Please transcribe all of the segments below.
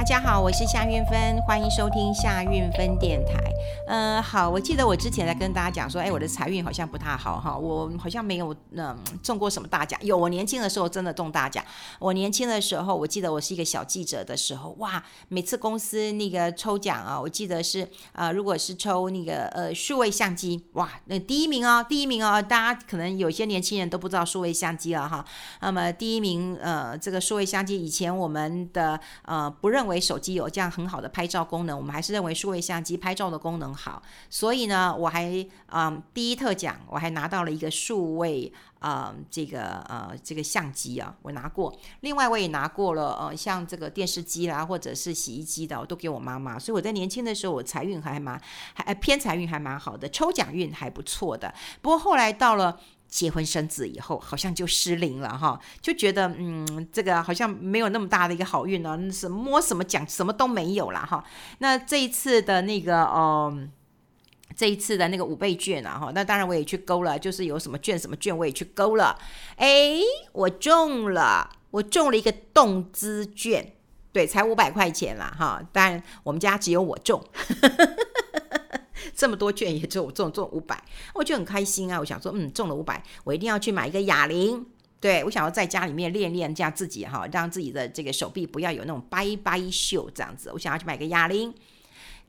大家好，我是夏运芬，欢迎收听夏运芬电台。嗯、呃，好，我记得我之前在跟大家讲说，哎，我的财运好像不太好哈，我好像没有嗯中过什么大奖。有，我年轻的时候真的中大奖。我年轻的时候，我记得我是一个小记者的时候，哇，每次公司那个抽奖啊，我记得是啊、呃，如果是抽那个呃数位相机，哇，那第一名哦，第一名哦，大家可能有些年轻人都不知道数位相机了哈。那么第一名呃，这个数位相机以前我们的呃不认为。为手机有这样很好的拍照功能，我们还是认为数位相机拍照的功能好，所以呢，我还嗯第一特奖我还拿到了一个数位啊、这个呃这个相机啊，我拿过。另外我也拿过了呃像这个电视机啦或者是洗衣机的，我都给我妈妈。所以我在年轻的时候，我财运还蛮还偏财运还蛮好的，抽奖运还不错的。不过后来到了。结婚生子以后，好像就失灵了哈，就觉得嗯，这个好像没有那么大的一个好运呢、啊，什么摸什么奖什么都没有了哈。那这一次的那个哦，这一次的那个五倍券啊哈，那当然我也去勾了，就是有什么券什么券我也去勾了，哎，我中了，我中了一个动资券，对，才五百块钱啦哈，当然我们家只有我中。这么多券也只有我中中五百，我就很开心啊！我想说，嗯，中了五百，我一定要去买一个哑铃。对，我想要在家里面练练，这样自己哈，让自己的这个手臂不要有那种掰掰袖这样子。我想要去买个哑铃，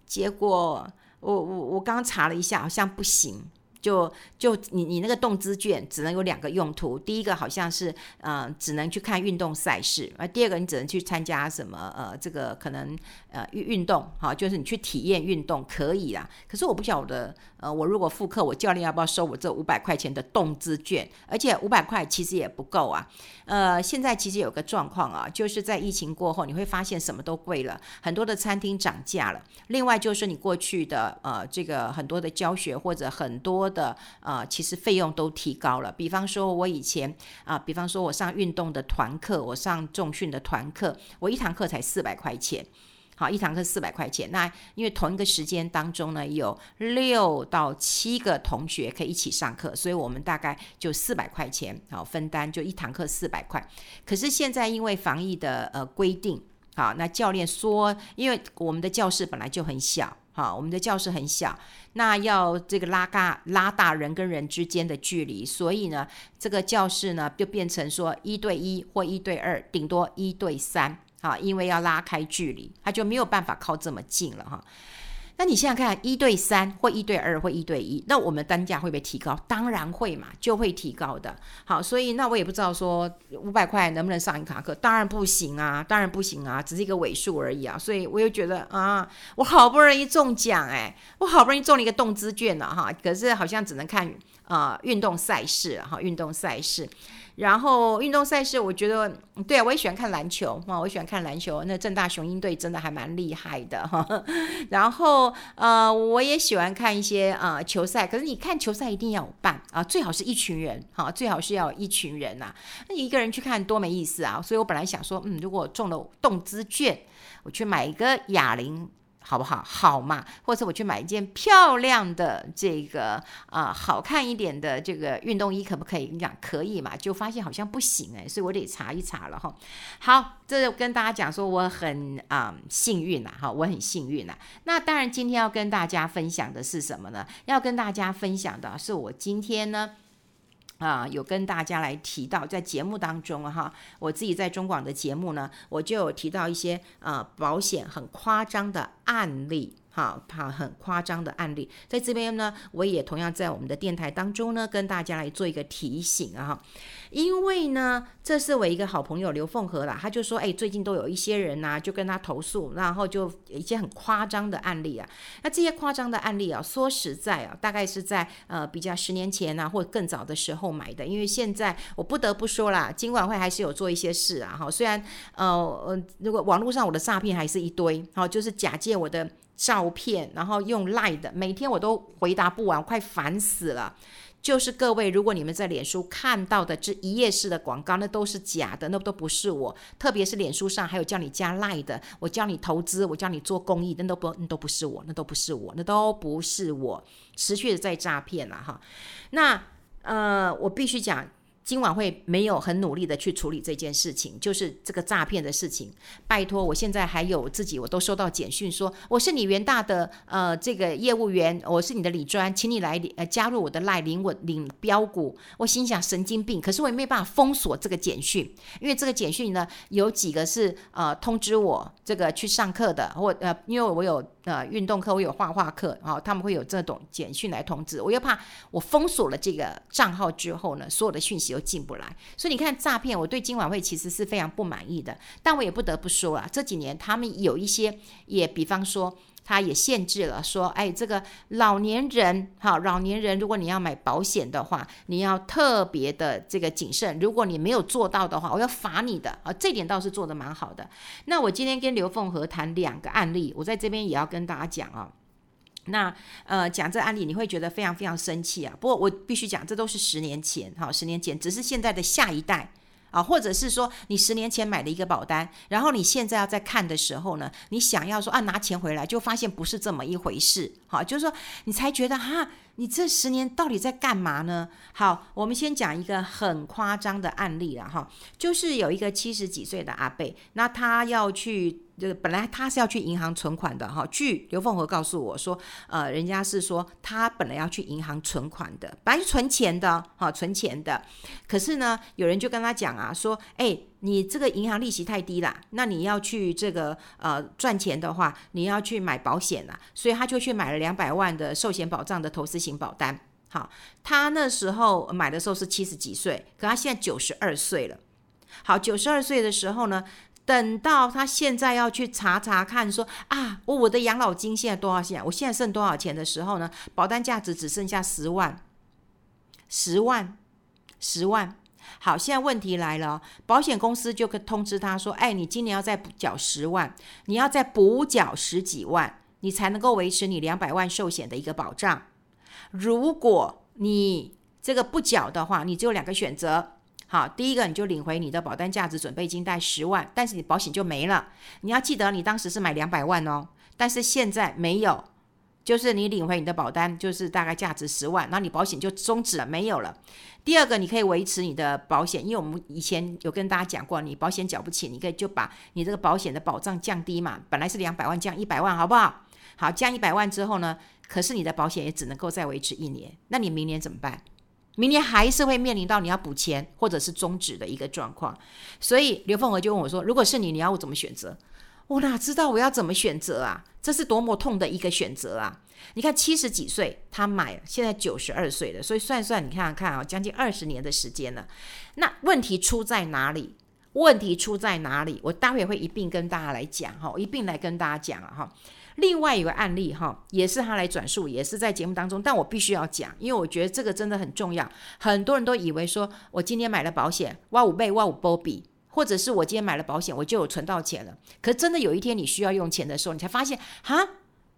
结果我我我刚刚查了一下，好像不行。就就你你那个动资券只能有两个用途，第一个好像是呃只能去看运动赛事，而第二个你只能去参加什么呃这个可能呃运运动哈，就是你去体验运动可以啦。可是我不晓得呃我如果复课，我教练要不要收我这五百块钱的动资券？而且五百块其实也不够啊。呃，现在其实有个状况啊，就是在疫情过后，你会发现什么都贵了，很多的餐厅涨价了。另外就是你过去的呃这个很多的教学或者很多的呃，其实费用都提高了。比方说，我以前啊、比方说我上运动的团课，我上重训的团课，我一堂课才四百块钱。好，一堂课四百块钱。那因为同一个时间当中呢，有六到七个同学可以一起上课，所以我们大概就四百块钱，好分担，就一堂课四百块。可是现在因为防疫的呃规定，好，那教练说，因为我们的教室本来就很小。好，我们的教室很小，那要这个拉大拉大人跟人之间的距离，所以呢，这个教室呢就变成说一对一或一对二，顶多一对三，啊，因为要拉开距离，他就没有办法靠这么近了哈。那你现在看一对三或一对二或一对一，那我们单价会不会提高？当然会嘛，就会提高的。好，所以那我也不知道说五百块能不能上一堂课，当然不行啊，当然不行啊，只是一个尾数而已啊。所以我又觉得啊，我好不容易中奖哎，我好不容易中了一个动资券了哈，可是好像只能看啊运动赛事哈，运动赛事。然后运动赛事，我觉得对啊，我也喜欢看篮球啊，我喜欢看篮球。那政大雄鹰队真的还蛮厉害的哈。然后呃，我也喜欢看一些啊、球赛。可是你看球赛一定要有伴啊，最好是一群人哈，最好是要有一群人呐。那你一个人去看多没意思啊。所以我本来想说，嗯，如果中了动资券，我去买一个哑铃。好不好？好嘛，或者我去买一件漂亮的这个啊、好看一点的这个运动衣，可不可以？你讲可以嘛？就发现好像不行哎，所以我得查一查了哈。好，这就跟大家讲说我很啊、幸运呐哈，我很幸运呐。那当然，今天要跟大家分享的是什么呢？要跟大家分享的是我今天呢。啊，有跟大家来提到，在节目当中哈，我自己在中广的节目呢，我就有提到一些啊保险很夸张的案例。好，好，很夸张的案例，在这边呢，我也同样在我们的电台当中呢，跟大家来做一个提醒啊，因为呢，这是我一个好朋友刘凤和啦，他就说，哎，最近都有一些人呐、就跟他投诉，然后就一些很夸张的案例啊，那这些夸张的案例啊，说实在啊，大概是在呃比较十年前啊，或更早的时候买的，因为现在我不得不说啦，金管会还是有做一些事啊，哈，虽然呃呃，如果网络上我的诈骗还是一堆，好，就是假借我的。照片，然后用赖的，每天我都回答不完，快烦死了。就是各位，如果你们在脸书看到的这一页式的广告，那都是假的，那都不是我。特别是脸书上还有叫你加 Line 的，我教你投资，我教你做公益，那都不，那都不是我，那都不是我，那都不是我，持续的在诈骗了哈。那呃，我必须讲。今晚会没有很努力的去处理这件事情，就是这个诈骗的事情。拜托，我现在还有自己，我都收到简讯说我是你元大的呃这个业务员，我是你的李专，请你来呃加入我的赖领我领标股。我心想神经病，可是我也没办法封锁这个简讯，因为这个简讯呢有几个是呃通知我这个去上课的，或呃因为我有。呃，运动课我有画画课，啊、他们会有这种简讯来通知。我又怕我封锁了这个账号之后呢，所有的讯息又进不来。所以你看诈骗，我对金管会其实是非常不满意的。但我也不得不说啊，这几年他们有一些，也比方说。他也限制了，说，哎，这个老年人，哈，老年人，如果你要买保险的话，你要特别的这个谨慎。如果你没有做到的话，我要罚你的啊。这点倒是做得蛮好的。那我今天跟刘凤和谈两个案例，我在这边也要跟大家讲啊。那呃，讲这案例你会觉得非常非常生气啊。不过我必须讲，这都是十年前，哈，十年前，只是现在的下一代。啊，或者是说你十年前买了一个保单，然后你现在要再看的时候呢，你想要说啊拿钱回来，就发现不是这么一回事。好，就是说你才觉得哈，你这十年到底在干嘛呢？好，我们先讲一个很夸张的案例了哈，就是有一个七十几岁的阿伯，那他要去。就是本来他是要去银行存款的哈，据刘凤和告诉我说，呃，人家是说他本来要去银行存款的，本来是存钱的哈，存钱的。可是呢，有人就跟他讲啊，说，哎，你这个银行利息太低了，那你要去这个呃赚钱的话，你要去买保险啊，所以他就去买了两百万的寿险保障的投资型保单。好，他那时候买的时候是七十几岁，可他现在九十二岁了。好，九十二岁的时候呢。等到他现在要去查查看说，啊，我我的养老金现在多少钱？我现在剩多少钱的时候呢？保单价值只剩下十万，十万，十万。好，现在问题来了，保险公司就可通知他说，哎，你今年要再补缴十万，你要再补缴十几万，你才能够维持你两百万寿险的一个保障。如果你这个不缴的话，你只有两个选择。好，第一个你就领回你的保单价值准备金贷十万，但是你保险就没了。你要记得，你当时是买两百万哦，但是现在没有，就是你领回你的保单，就是大概价值十万，那你保险就终止了，没有了。第二个，你可以维持你的保险，因为我们以前有跟大家讲过，你保险缴不起，你可以就把你这个保险的保障降低嘛，本来是两百万降一百万，好不好？好，降一百万之后呢，可是你的保险也只能够再维持一年，那你明年怎么办？明年还是会面临到你要补钱或者是终止的一个状况，所以刘凤娥就问我说：“如果是你，你要我怎么选择？”我哪知道我要怎么选择啊？这是多么痛的一个选择啊！你看七十几岁他买，现在九十二岁了，所以算算你看看啊，将近二十年的时间了。那问题出在哪里？问题出在哪里？我待会会一并跟大家来讲哈，一并来跟大家讲了哈。另外一个案例哈，也是他来转述，也是在节目当中，但我必须要讲，因为我觉得这个真的很重要。很多人都以为说，我今天买了保险，哇五倍哇五波比，或者是我今天买了保险，我就有存到钱了。可真的有一天你需要用钱的时候，你才发现，哈，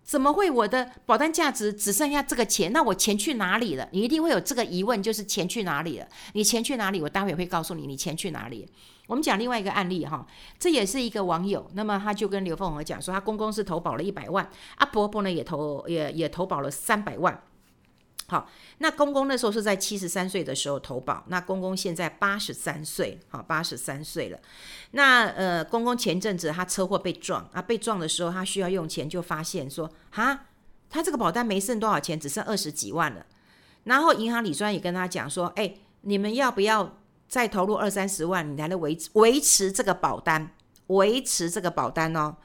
怎么会我的保单价值只剩下这个钱？那我钱去哪里了？你一定会有这个疑问，就是钱去哪里了？你钱去哪里？我待会会告诉你，你钱去哪里。我们讲另外一个案例哈，这也是一个网友，那么他就跟刘凤娥讲说，他公公是投保了一百万，啊婆婆呢也投也也投保了三百万。好，那公公那时候是在七十三岁的时候投保，那公公现在八十三岁，好八十三岁了。那呃公公前阵子他车祸被撞啊，被撞的时候他需要用钱，就发现说哈，他这个保单没剩多少钱，只剩二十几万了。然后银行理专也跟他讲说，哎，你们要不要？再投入二三十万，你才能维持维持这个保单，维持这个保单哦。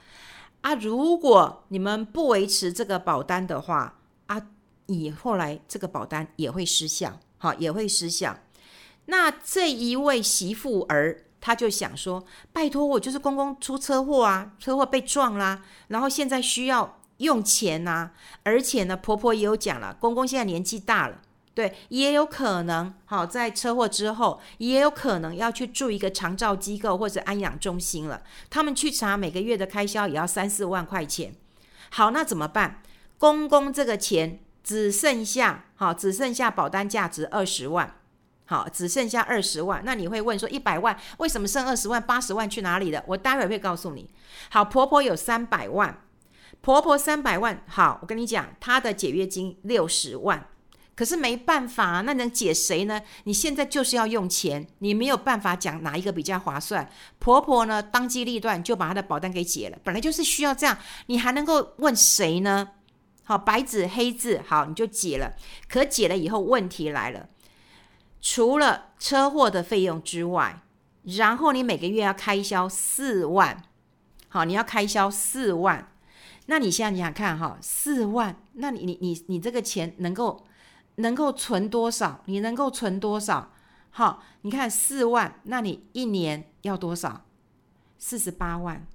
啊，如果你们不维持这个保单的话，啊，以后来这个保单也会失效，好，也会失效。那这一位媳妇儿，她就想说，拜托我就是公公出车祸啊，车祸被撞啦，然后现在需要用钱呐，而且呢，婆婆也有讲了，公公现在年纪大了。对，也有可能，好，在车祸之后，也有可能要去住一个长照机构或者安养中心了。他们去查每个月的开销也要三四万块钱。好，那怎么办？公公这个钱只剩下，好，只剩下保单价值二十万，好，只剩下二十万。那你会问说，一百万为什么剩二十万？八十万去哪里了？我待会会告诉你。好，婆婆有三百万，婆婆三百万。好，我跟你讲，她的解约金六十万。可是没办法，那能解谁呢？你现在就是要用钱，你没有办法讲哪一个比较划算。婆婆呢，当机立断就把她的保单给解了，本来就是需要这样，你还能够问谁呢？好，白纸黑字，好，你就解了。可解了以后，问题来了，除了车祸的费用之外，然后你每个月要开销四万，好，你要开销四万，那你现在你想看哈，四万，那你你你你这个钱能够？能够存多少？你能够存多少？好，你看四万，那你一年要多少？四十八万，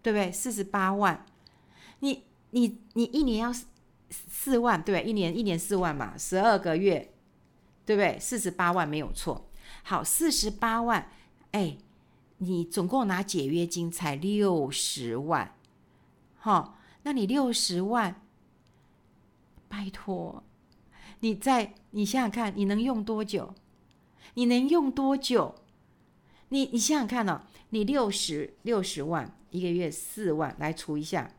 对不对？四十八万，你你你一年要四万，对不对？一年一年四万嘛，十二个月，对不对？四十八万没有错。好，四十八万，哎，你总共拿解约金才六十万，好，那你六十万，拜托。你在你想想看，你能用多久？你能用多久？你你想想看哦，你六十六十万一个月四万来除一下，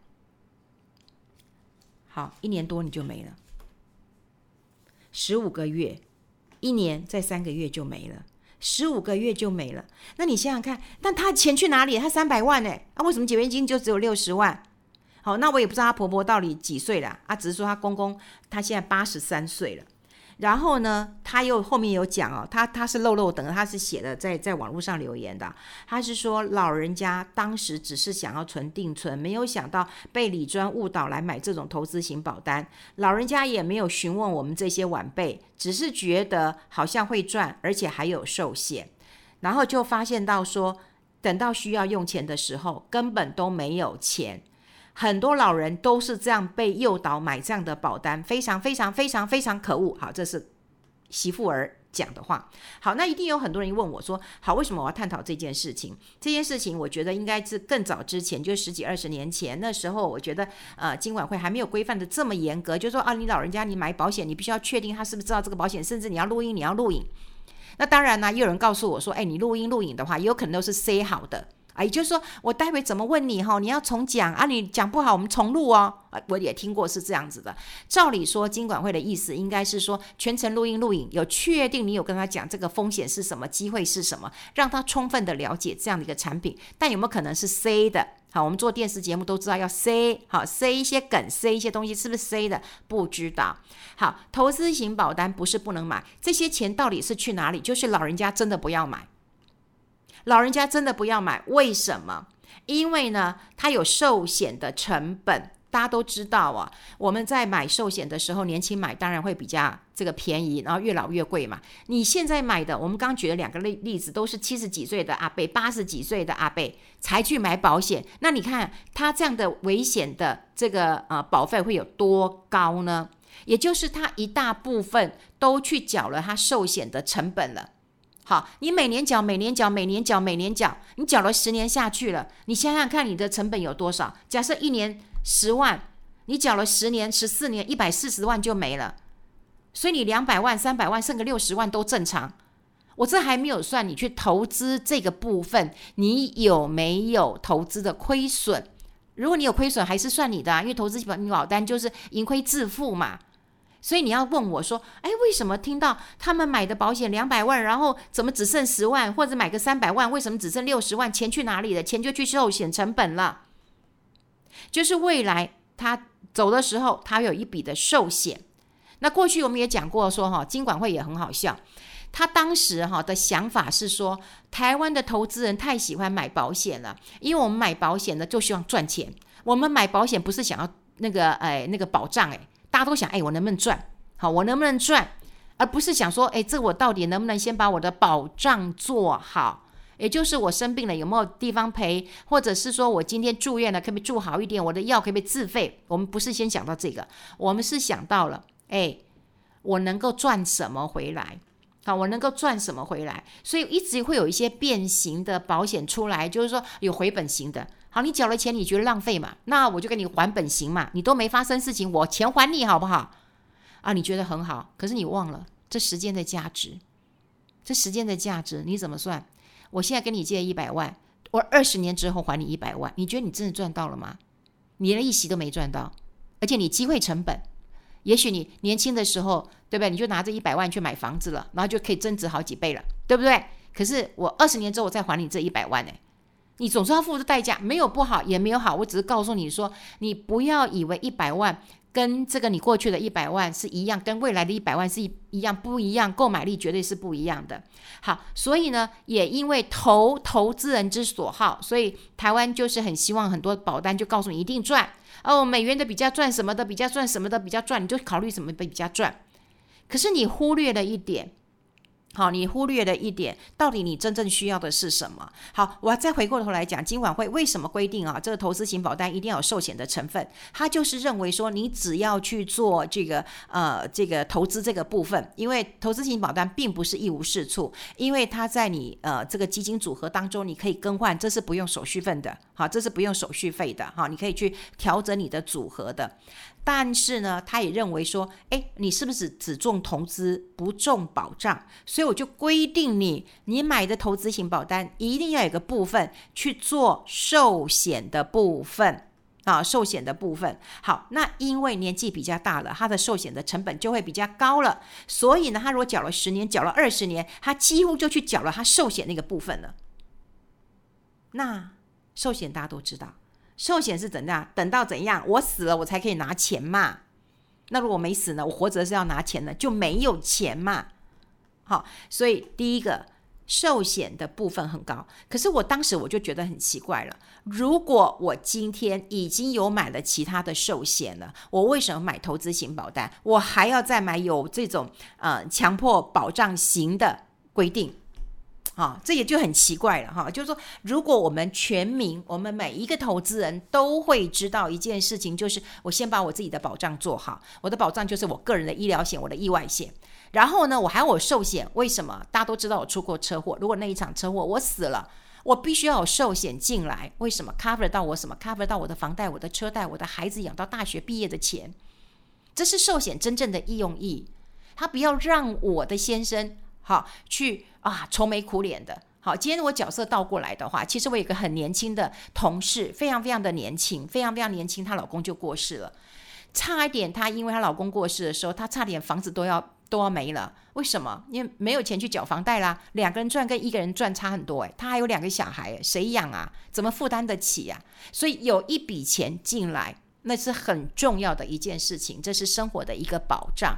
好，一年多你就没了。十五个月，一年再三个月就没了，十五个月就没了。那你想想看，但他钱去哪里？他三百万呢？啊，为什么解约金就只有六十万？好，那我也不知道她婆婆到底几岁了啊，只是说她公公他现在八十三岁了。然后呢，他又后面有讲哦，他他是漏漏等，他是写的在在网络上留言的，他是说老人家当时只是想要存定存，没有想到被李专误导来买这种投资型保单。老人家也没有询问我们这些晚辈，只是觉得好像会赚，而且还有寿险，然后就发现到说，等到需要用钱的时候，根本都没有钱。很多老人都是这样被诱导买这样的保单，非常非常非常非常可恶。好，这是媳妇儿讲的话。好，那一定有很多人问我说：“好，为什么我要探讨这件事情？这件事情我觉得应该是更早之前，就十几二十年前，那时候我觉得呃，金管会还没有规范的这么严格，就说啊，你老人家你买保险，你必须要确定他是不是知道这个保险，甚至你要录音，你要录影。那当然呢，也有人告诉我说：“哎，你录音录影的话，也有可能都是塞好的。”啊，也就是说，我待会怎么问你哈？你要重讲啊，你讲不好，我们重录哦。啊，我也听过是这样子的。照理说，金管会的意思应该是说，全程录音录影，有确定你有跟他讲这个风险是什么，机会是什么，让他充分的了解这样的一个产品。但有没有可能是 C 的？好，我们做电视节目都知道要 C，，好 C 一些梗，，C 一些东西，是不是 C 的？不知道。好，投资型保单不是不能买，这些钱到底是去哪里？就是老人家真的不要买。老人家真的不要买，为什么？因为呢，它有寿险的成本，大家都知道啊。我们在买寿险的时候，年轻买当然会比较这个便宜，然后越老越贵嘛。你现在买的，我们刚举了两个例例子，都是七十几岁的阿伯、八十几岁的阿伯才去买保险。那你看他这样的危险的这个呃保费会有多高呢？也就是他一大部分都去缴了他寿险的成本了。好，你每年缴，每年缴，每年缴，每年缴，你缴了十年下去了，你想想看，你的成本有多少？假设一年十万，你缴了十年、十四年，一百四十万就没了。所以你两百万、三百万，剩个六十万都正常。我这还没有算你去投资这个部分，你有没有投资的亏损？如果你有亏损，还是算你的啊，因为投资保单就是盈亏自负嘛。所以你要问我说，哎，为什么听到他们买的保险两百万，然后怎么只剩十万，或者买个三百万，为什么只剩六十万？钱去哪里了？钱就去寿险成本了。就是未来他走的时候，他有一笔的寿险。那过去我们也讲过说，哈，金管会也很好笑，他当时哈的想法是说，台湾的投资人太喜欢买保险了，因为我们买保险呢就希望赚钱，我们买保险不是想要那个哎那个保障哎。大家都想，哎，我能不能赚？好，我能不能赚？而不是想说，哎，这我到底能不能先把我的保障做好？也就是我生病了有没有地方赔，或者是说我今天住院了，可不可以住好一点？我的药可不可以自费？我们不是先想到这个，我们是想到了，哎，我能够赚什么回来？好，我能够赚什么回来？所以一直会有一些变形的保险出来，就是说有回本型的。好，你缴了钱，你觉得浪费嘛？那我就给你还本行嘛。你都没发生事情，我钱还你好不好？啊，你觉得很好，可是你忘了这时间的价值，这时间的价值你怎么算？我现在跟你借一百万，我二十年之后还你一百万，你觉得你真的赚到了吗？你连利息都没赚到，而且你机会成本也许你年轻的时候，对不对？你就拿这一百万去买房子了，然后就可以增值好几倍了，对不对？可是我二十年之后我再还你这一百万呢，你总是要付出代价，没有不好，也没有好，我只是告诉你说，你不要以为一百万。跟这个你过去的一百万是一样，跟未来的一百万是一一样，不一样，购买力绝对是不一样的。好，所以呢，也因为投投资人之所好，所以台湾就是很希望很多保单就告诉你一定赚哦，美元的比较赚什么的比较赚什么的比较赚，你就考虑什么比较赚。可是你忽略了一点。好，你忽略了一点，到底你真正需要的是什么？好，我再回过头来讲，金管会为什么规定啊，这个投资型保单一定要有寿险的成分？他就是认为说，你只要去做这个呃这个投资这个部分，因为投资型保单并不是一无是处，因为它在你呃这个基金组合当中，你可以更换，这是不用手续费的。好，这是不用手续费的。哈，你可以去调整你的组合的。但是呢，他也认为说，诶，你是不是只重投资不重保障？所以我就规定你，你买的投资型保单一定要有个部分去做寿险的部分啊，寿险的部分。好，那因为年纪比较大了，他的寿险的成本就会比较高了，所以呢，他如果缴了十年，缴了二十年，他几乎就去缴了他寿险那个部分了。那寿险大家都知道。寿险是怎样？等到怎样？我死了，我才可以拿钱嘛。那如果没死呢？我活着是要拿钱的，就没有钱嘛。好，所以第一个寿险的部分很高。可是我当时我就觉得很奇怪了。如果我今天已经有买了其他的寿险了，我为什么买投资型保单？我还要再买有这种呃强迫保障型的规定？啊，这也就很奇怪了哈。就是说，如果我们全民，我们每一个投资人都会知道一件事情，就是我先把我自己的保障做好。我的保障就是我个人的医疗险，我的意外险。然后呢，我还有我寿险。为什么？大家都知道我出过车祸。如果那一场车祸我死了，我必须要有寿险进来。为什么？cover 到我什么？cover 到我的房贷、我的车贷、我的孩子养到大学毕业的钱。这是寿险真正的意用意。他不要让我的先生。好，去啊，愁眉苦脸的。好，今天我角色倒过来的话，其实我有一个很年轻的同事，非常非常的年轻，非常非常年轻，她老公就过世了，差一点，她因为她老公过世的时候，她差点房子都要都要没了。为什么？因为没有钱去缴房贷啦。两个人赚跟一个人赚差很多诶，她还有两个小孩，谁养啊？怎么负担得起呀？所以有一笔钱进来，那是很重要的一件事情，这是生活的一个保障。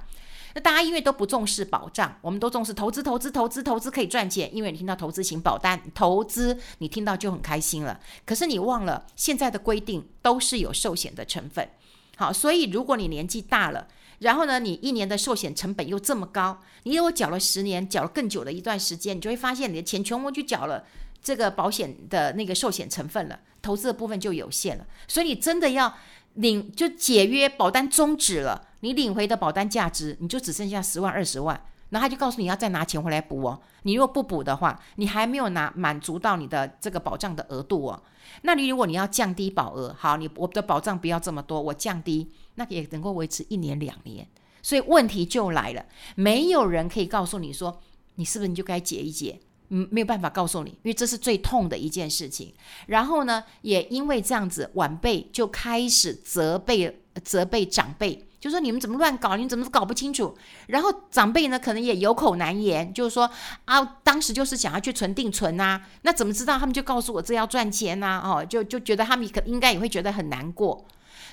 那大家因为都不重视保障，我们都重视投资，投资，投资，投资可以赚钱。因为你听到投资型保单，投资你听到就很开心了。可是你忘了现在的规定都是有寿险的成分。好，所以如果你年纪大了，然后呢，你一年的寿险成本又这么高，你如果缴了十年，缴了更久的一段时间，你就会发现你的钱全部去缴了这个保险的那个寿险成分了，投资的部分就有限了。所以你真的要领就解约，保单终止了。你领回的保单价值，你就只剩下十万二十万，然后他就告诉你要再拿钱回来补哦。你如果不补的话，你还没有拿满足到你的这个保障的额度哦。那你如果你要降低保额，好，你我的保障不要这么多，我降低，那也能够维持一年两年。所以问题就来了，没有人可以告诉你说，你是不是你就该解一解？嗯，没有办法告诉你，因为这是最痛的一件事情。然后呢，也因为这样子，晚辈就开始责备责备长辈。就说你们怎么乱搞？你怎么搞不清楚？然后长辈呢，可能也有口难言，就是说啊，当时就是想要去存定存呐，那怎么知道？他们就告诉我这要赚钱呐，哦，就就觉得他们可应该也会觉得很难过。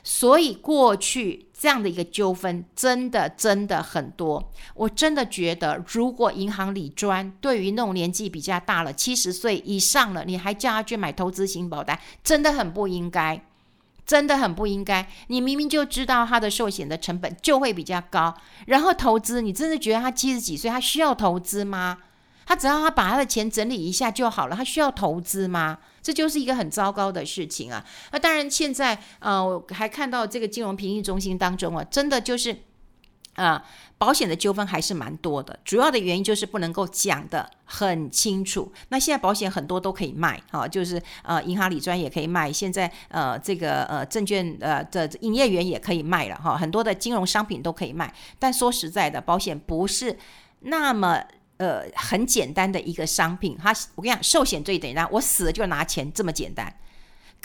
所以过去这样的一个纠纷，真的真的很多。我真的觉得，如果银行理专对于那种年纪比较大了，七十岁以上了，你还叫他去买投资型保单，真的很不应该。真的很不应该，你明明就知道他的寿险的成本就会比较高，然后投资，你真的觉得他七十几岁，他需要投资吗？他只要他把他的钱整理一下就好了，他需要投资吗？这就是一个很糟糕的事情啊！那当然，现在呃，我还看到这个金融评议中心当中啊，真的就是。啊、保险的纠纷还是蛮多的，主要的原因就是不能够讲得很清楚。那现在保险很多都可以卖，哈、哦，就是呃，银行理专也可以卖，现在呃，这个呃，证券呃的营业员也可以卖了，哈、哦，很多的金融商品都可以卖。但说实在的，保险不是那么呃很简单的一个商品。它，我跟你讲，寿险最简单，我死了就拿钱，这么简单。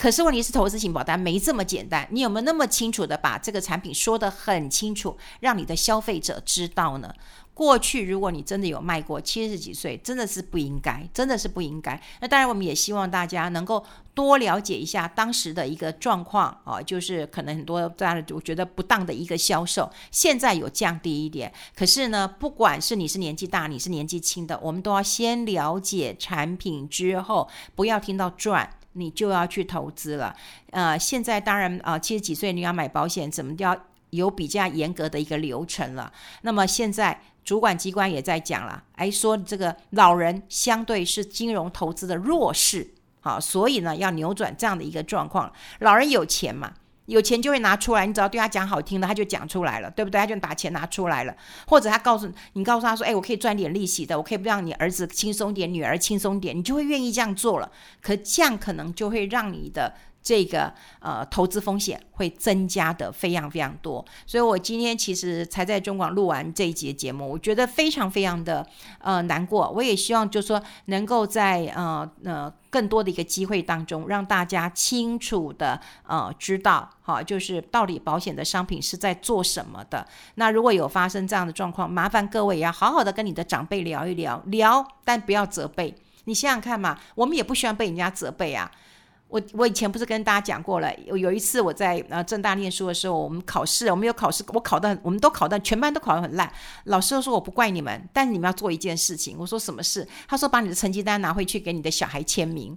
可是问题是，投资型保单没这么简单。你有没有那么清楚的把这个产品说得很清楚，让你的消费者知道呢？过去如果你真的有卖过七十几岁，真的是不应该，真的是不应该。那当然，我们也希望大家能够多了解一下当时的一个状况啊，就是可能很多大家我觉得不当的一个销售，现在有降低一点。可是呢，不管是你是年纪大，你是年纪轻的，我们都要先了解产品之后，不要听到赚，你就要去投资了。呃，现在当然啊，七十几岁你要买保险，怎么都要有比较严格的一个流程了。那么现在。主管机关也在讲了，哎，说这个老人相对是金融投资的弱势，好，所以呢要扭转这样的一个状况。老人有钱嘛，有钱就会拿出来，你只要对他讲好听的，他就讲出来了，对不对？他就把钱拿出来了，或者他告诉你，告诉他说，哎，我可以赚点利息的，我可以让你儿子轻松点，女儿轻松点，你就会愿意这样做了。可这样可能就会让你的。这个呃投资风险会增加的非常非常多，所以我今天其实才在中广录完这一节节目，我觉得非常非常的呃难过。我也希望就是说能够在呃呃更多的一个机会当中，让大家清楚的呃知道，好，就是到底保险的商品是在做什么的。那如果有发生这样的状况，麻烦各位也要好好的跟你的长辈聊一聊，聊，但不要责备。你想想看嘛，我们也不希望被人家责备啊。我我以前不是跟大家讲过了，有有一次我在呃正大念书的时候，我们考试，我们有考试，我考的，我们都考的，全班都考得很烂。老师都说我不怪你们，但你们要做一件事情。我说什么事？他说把你的成绩单拿回去给你的小孩签名。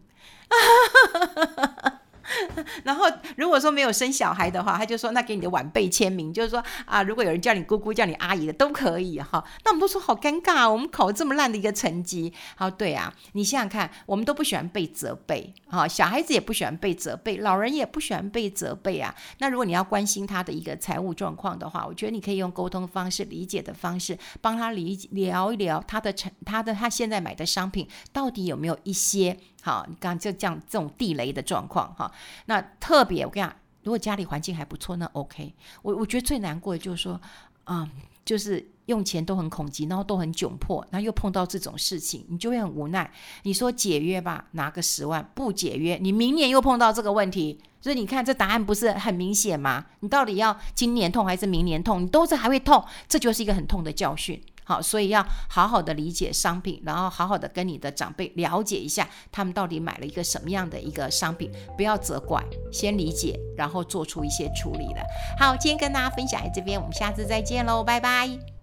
然后，如果说没有生小孩的话，他就说那给你的晚辈签名，就是说啊，如果有人叫你姑姑、叫你阿姨的都可以哈。那我们都说好尴尬，我们考这么烂的一个成绩。好，对啊，你想想看，我们都不喜欢被责备，哈，小孩子也不喜欢被责备，老人也不喜欢被责备啊。那如果你要关心他的一个财务状况的话，我觉得你可以用沟通方式、理解的方式，帮他理聊一聊他的成、他的他现在买的商品到底有没有一些。好，你刚就这样这种地雷的状况哈，那特别我跟你讲，如果家里环境还不错，那 OK。我我觉得最难过的就是说，嗯，就是用钱都很恐急，然后都很窘迫，然后又碰到这种事情，你就会很无奈。你说解约吧，拿个十万；不解约，你明年又碰到这个问题，所以你看这答案不是很明显吗？你到底要今年痛还是明年痛？你都是还会痛，这就是一个很痛的教训。好，所以要好好的理解商品，然后好好的跟你的长辈了解一下，他们到底买了一个什么样的一个商品，不要责怪，先理解，然后做出一些处理了。好，今天跟大家分享在这边，我们下次再见喽，拜拜。